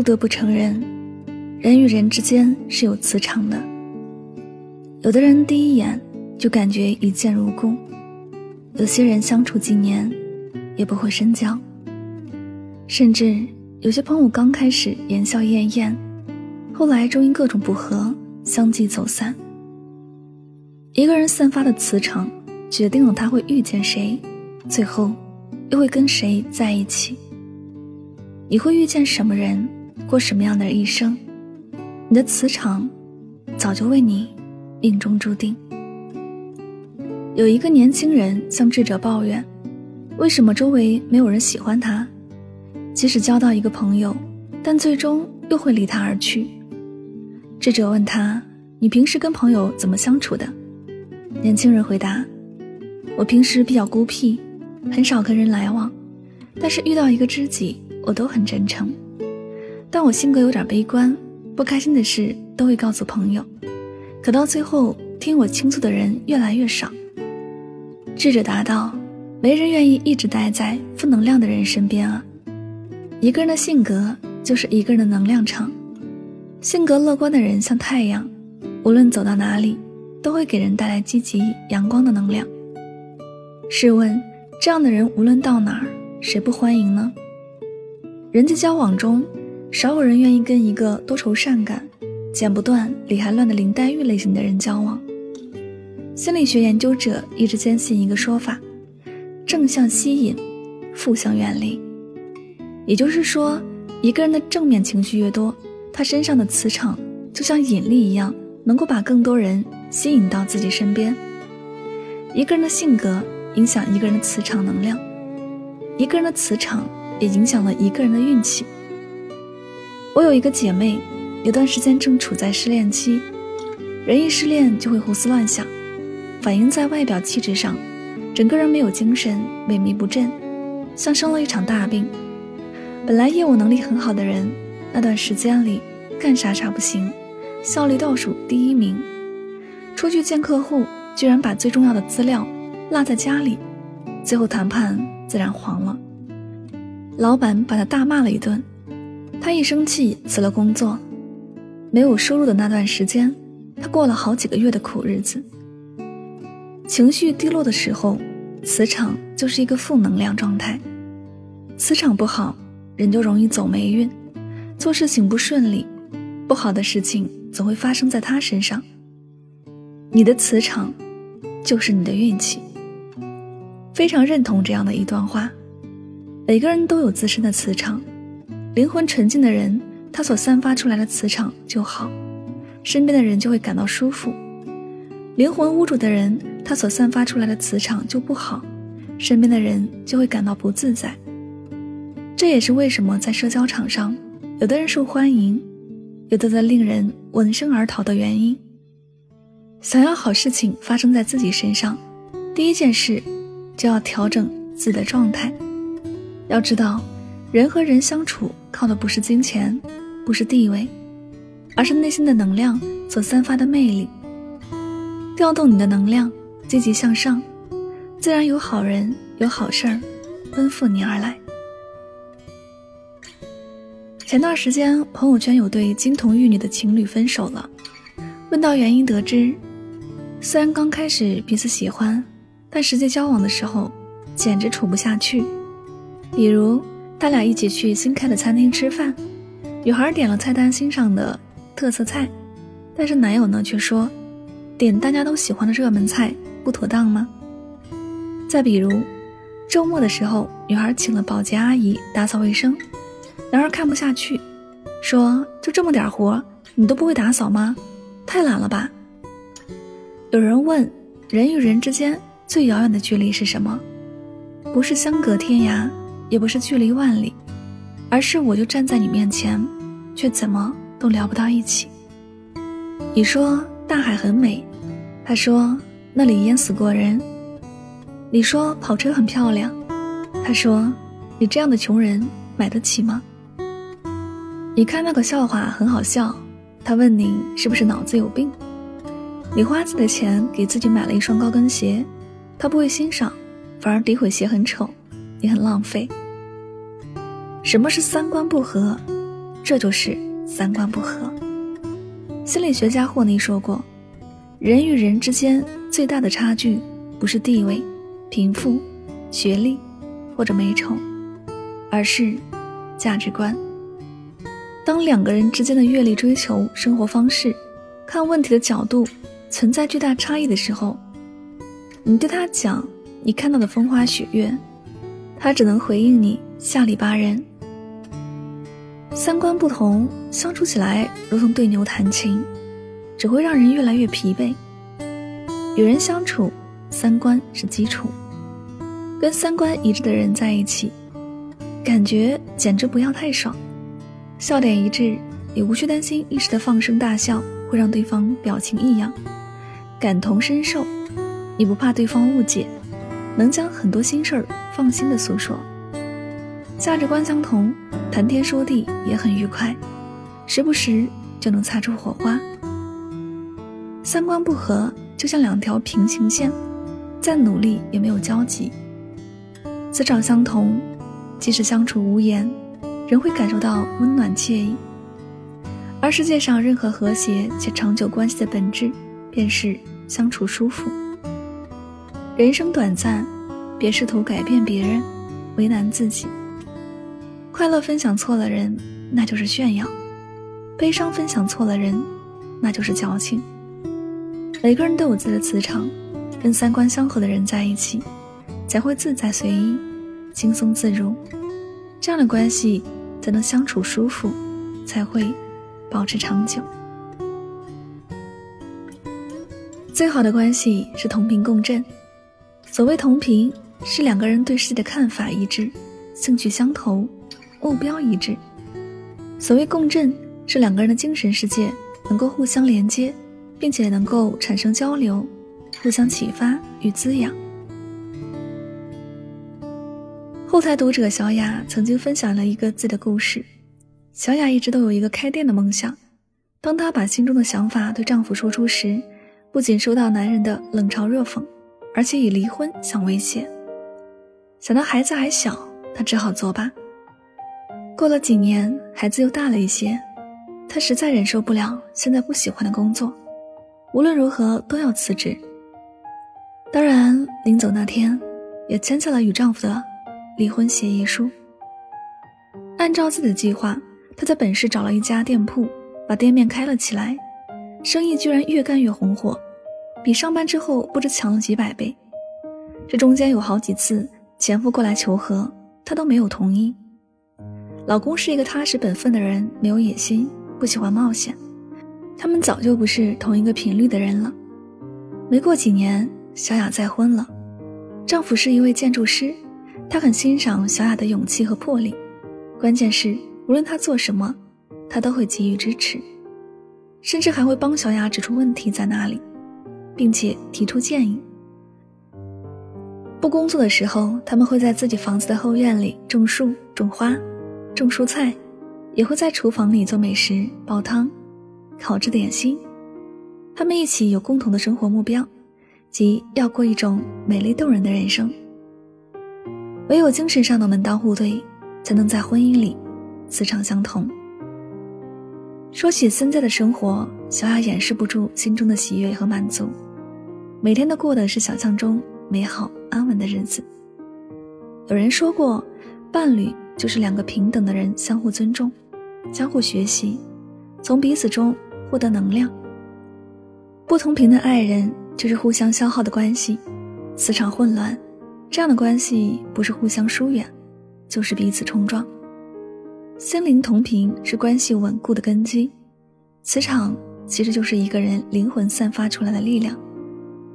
不得不承认，人与人之间是有磁场的。有的人第一眼就感觉一见如故，有些人相处几年也不会深交，甚至有些朋友刚开始言笑晏晏，后来终因各种不和相继走散。一个人散发的磁场，决定了他会遇见谁，最后又会跟谁在一起。你会遇见什么人？过什么样的一生，你的磁场早就为你命中注定。有一个年轻人向智者抱怨，为什么周围没有人喜欢他？即使交到一个朋友，但最终又会离他而去。智者问他：“你平时跟朋友怎么相处的？”年轻人回答：“我平时比较孤僻，很少跟人来往，但是遇到一个知己，我都很真诚。”但我性格有点悲观，不开心的事都会告诉朋友，可到最后听我倾诉的人越来越少。智者答道：“没人愿意一直待在负能量的人身边啊。一个人的性格就是一个人的能量场，性格乐观的人像太阳，无论走到哪里，都会给人带来积极阳光的能量。试问，这样的人无论到哪儿，谁不欢迎呢？人际交往中。”少有人愿意跟一个多愁善感、剪不断、理还乱的林黛玉类型的人交往。心理学研究者一直坚信一个说法：正向吸引，负向远离。也就是说，一个人的正面情绪越多，他身上的磁场就像引力一样，能够把更多人吸引到自己身边。一个人的性格影响一个人的磁场能量，一个人的磁场也影响了一个人的运气。我有一个姐妹，有段时间正处在失恋期，人一失恋就会胡思乱想，反映在外表气质上，整个人没有精神，萎靡不振，像生了一场大病。本来业务能力很好的人，那段时间里干啥啥不行，效率倒数第一名，出去见客户居然把最重要的资料落在家里，最后谈判自然黄了，老板把他大骂了一顿。他一生气辞了工作，没有收入的那段时间，他过了好几个月的苦日子。情绪低落的时候，磁场就是一个负能量状态，磁场不好，人就容易走霉运，做事情不顺利，不好的事情总会发生在他身上。你的磁场就是你的运气。非常认同这样的一段话，每个人都有自身的磁场。灵魂纯净的人，他所散发出来的磁场就好，身边的人就会感到舒服；灵魂污浊的人，他所散发出来的磁场就不好，身边的人就会感到不自在。这也是为什么在社交场上，有的人受欢迎，有的则令人闻声而逃的原因。想要好事情发生在自己身上，第一件事就要调整自己的状态。要知道，人和人相处。靠的不是金钱，不是地位，而是内心的能量所散发的魅力。调动你的能量，积极向上，自然有好人有好事儿奔赴你而来。前段时间，朋友圈有对金童玉女的情侣分手了，问到原因，得知虽然刚开始彼此喜欢，但实际交往的时候简直处不下去，比如。他俩一起去新开的餐厅吃饭，女孩点了菜单欣赏的特色菜，但是男友呢却说，点大家都喜欢的热门菜不妥当吗？再比如，周末的时候，女孩请了保洁阿姨打扫卫生，男孩看不下去，说：“就这么点活，你都不会打扫吗？太懒了吧？”有人问：人与人之间最遥远的距离是什么？不是相隔天涯，也不是距离万里，而是我就站在你面前，却怎么都聊不到一起。你说大海很美，他说那里淹死过人。你说跑车很漂亮，他说你这样的穷人买得起吗？你看那个笑话很好笑，他问你是不是脑子有病？你花自己的钱给自己买了一双高跟鞋，他不会欣赏，反而诋毁鞋很丑，你很浪费。什么是三观不合？这就是三观不合。心理学家霍尼说过，人与人之间最大的差距不是地位、贫富、学历或者美丑，而是价值观。当两个人之间的阅历、追求、生活方式、看问题的角度。存在巨大差异的时候，你对他讲你看到的风花雪月，他只能回应你下里巴人。三观不同，相处起来如同对牛弹琴，只会让人越来越疲惫。与人相处，三观是基础，跟三观一致的人在一起，感觉简直不要太爽。笑点一致，也无需担心一时的放声大笑会让对方表情异样。感同身受，你不怕对方误解，能将很多心事儿放心的诉说。价值观相同，谈天说地也很愉快，时不时就能擦出火花。三观不合，就像两条平行线，再努力也没有交集。磁场相同，即使相处无言，仍会感受到温暖惬意。而世界上任何和谐且长久关系的本质。便是相处舒服。人生短暂，别试图改变别人，为难自己。快乐分享错了人，那就是炫耀；悲伤分享错了人，那就是矫情。每个人都有自己的磁场，跟三观相合的人在一起，才会自在随意、轻松自如。这样的关系才能相处舒服，才会保持长久。最好的关系是同频共振。所谓同频，是两个人对世界的看法一致，兴趣相投，目标一致；所谓共振，是两个人的精神世界能够互相连接，并且能够产生交流，互相启发与滋养。后台读者小雅曾经分享了一个自己的故事。小雅一直都有一个开店的梦想，当她把心中的想法对丈夫说出时。不仅收到男人的冷嘲热讽，而且以离婚相威胁。想到孩子还小，她只好作罢。过了几年，孩子又大了一些，她实在忍受不了现在不喜欢的工作，无论如何都要辞职。当然，临走那天，也签下了与丈夫的离婚协议书。按照自己的计划，她在本市找了一家店铺，把店面开了起来。生意居然越干越红火，比上班之后不知强了几百倍。这中间有好几次前夫过来求和，她都没有同意。老公是一个踏实本分的人，没有野心，不喜欢冒险。他们早就不是同一个频率的人了。没过几年，小雅再婚了，丈夫是一位建筑师，他很欣赏小雅的勇气和魄力。关键是，无论她做什么，他都会给予支持。甚至还会帮小雅指出问题在哪里，并且提出建议。不工作的时候，他们会在自己房子的后院里种树、种花、种蔬菜，也会在厨房里做美食、煲汤、烤制点心。他们一起有共同的生活目标，即要过一种美丽动人的人生。唯有精神上的门当户对，才能在婚姻里磁场相同。说起现在的生活，小雅掩饰不住心中的喜悦和满足，每天都过的是想象中美好安稳的日子。有人说过，伴侣就是两个平等的人相互尊重，相互学习，从彼此中获得能量。不同频的爱人就是互相消耗的关系，磁场混乱，这样的关系不是互相疏远，就是彼此冲撞。心灵同频是关系稳固的根基，磁场其实就是一个人灵魂散发出来的力量。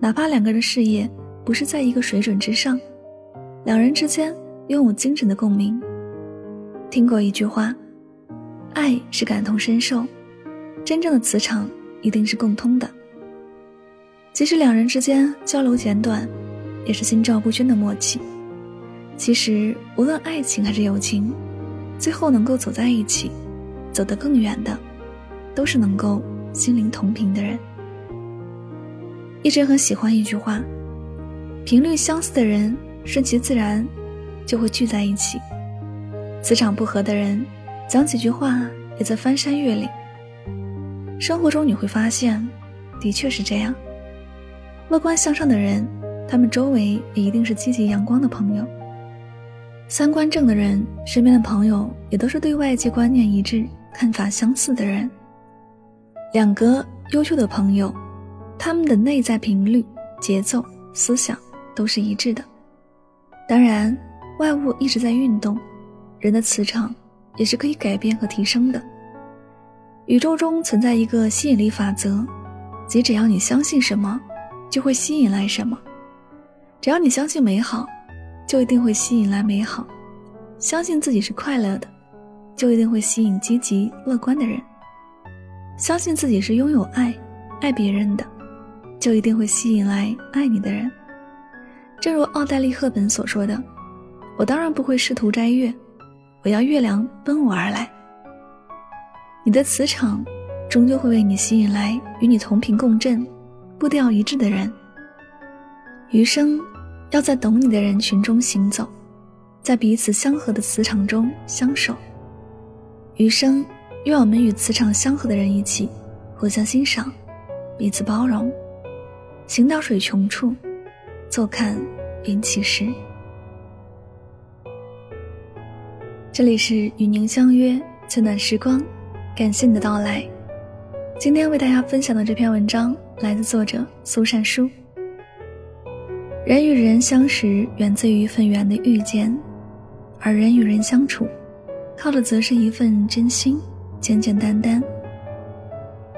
哪怕两个人事业不是在一个水准之上，两人之间拥有精神的共鸣。听过一句话：“爱是感同身受，真正的磁场一定是共通的。”即使两人之间交流简短，也是心照不宣的默契。其实，无论爱情还是友情，最后能够走在一起，走得更远的，都是能够心灵同频的人。一直很喜欢一句话：频率相似的人，顺其自然就会聚在一起；磁场不合的人，讲几句话也在翻山越岭。生活中你会发现，的确是这样。乐观向上的人，他们周围也一定是积极阳光的朋友；三观正的人，身边的朋友也都是对外界观念一致、看法相似的人。两个优秀的朋友。他们的内在频率、节奏、思想都是一致的。当然，外物一直在运动，人的磁场也是可以改变和提升的。宇宙中存在一个吸引力法则，即只要你相信什么，就会吸引来什么。只要你相信美好，就一定会吸引来美好；相信自己是快乐的，就一定会吸引积极乐观的人；相信自己是拥有爱、爱别人的。就一定会吸引来爱你的人。正如奥黛丽·赫本所说的：“我当然不会试图摘月，我要月亮奔我而来。”你的磁场终究会为你吸引来与你同频共振、步调一致的人。余生要在懂你的人群中行走，在彼此相合的磁场中相守。余生愿我们与磁场相合的人一起，互相欣赏，彼此包容。行到水穷处，坐看云起时。这里是与您相约最暖时光，感谢你的到来。今天为大家分享的这篇文章来自作者苏善书。人与人相识源自于一份缘的遇见，而人与人相处，靠的则是一份真心，简简单单。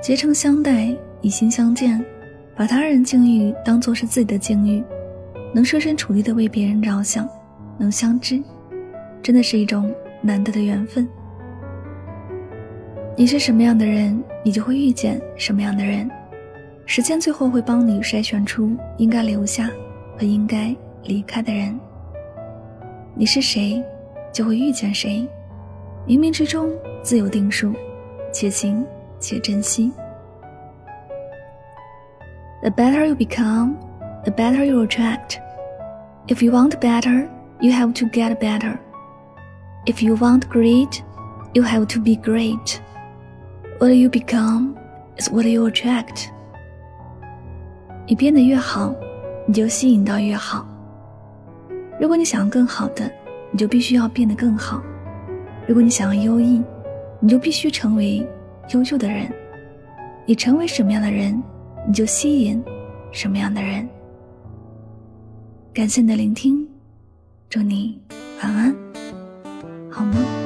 结诚相待，以心相见。把他人境遇当作是自己的境遇，能设身处地的为别人着想，能相知，真的是一种难得的缘分。你是什么样的人，你就会遇见什么样的人。时间最后会帮你筛选出应该留下和应该离开的人。你是谁，就会遇见谁。冥冥之中自有定数，且行且珍惜。The better you become, the better you attract. If you want better, you have to get better. If you want great, you have to be great. What you become is what you attract. 你变得越好，你就吸引到越好。如果你想要更好的，你就必须要变得更好。如果你想要优异，你就必须成为优秀的人。你成为什么样的人？你就吸引什么样的人。感谢你的聆听，祝你晚安，好梦。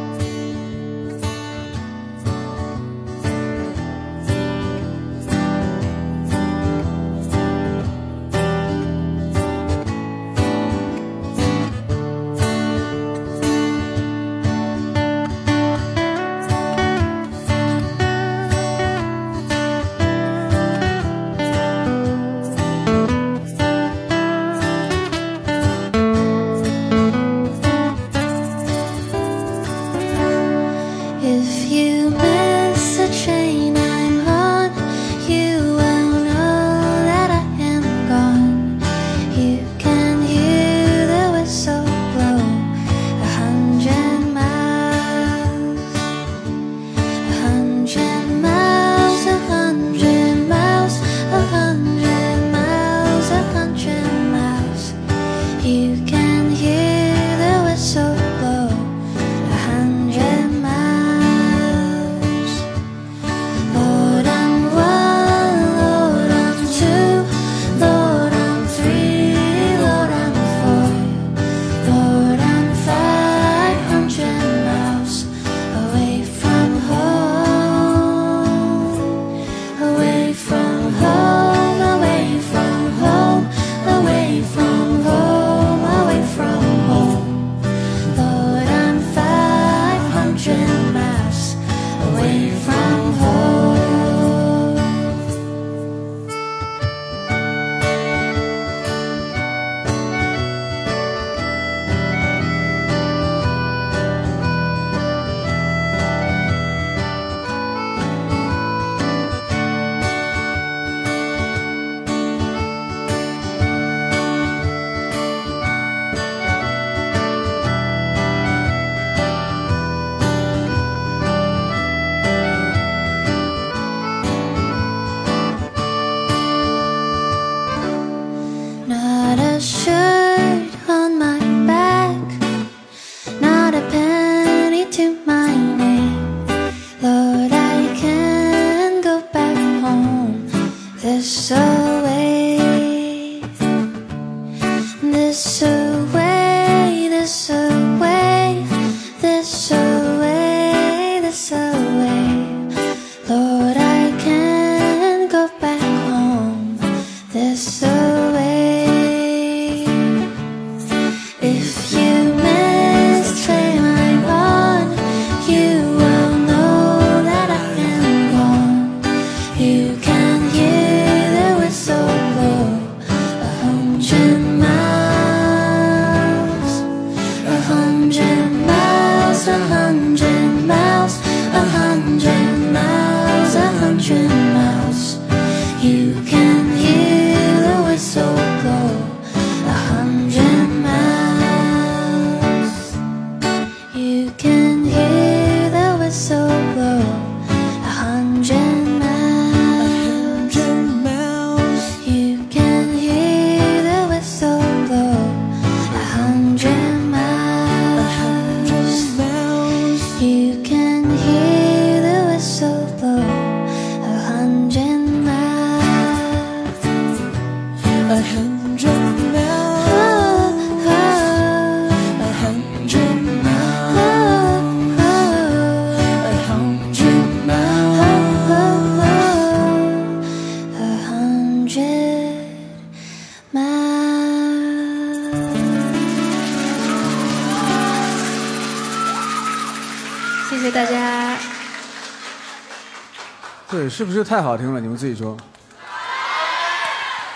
是不是太好听了？你们自己说。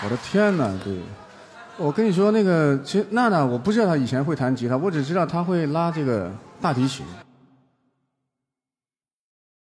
我的天哪，对，我跟你说，那个其实娜娜，我不知道她以前会弹吉他，我只知道她会拉这个大提琴。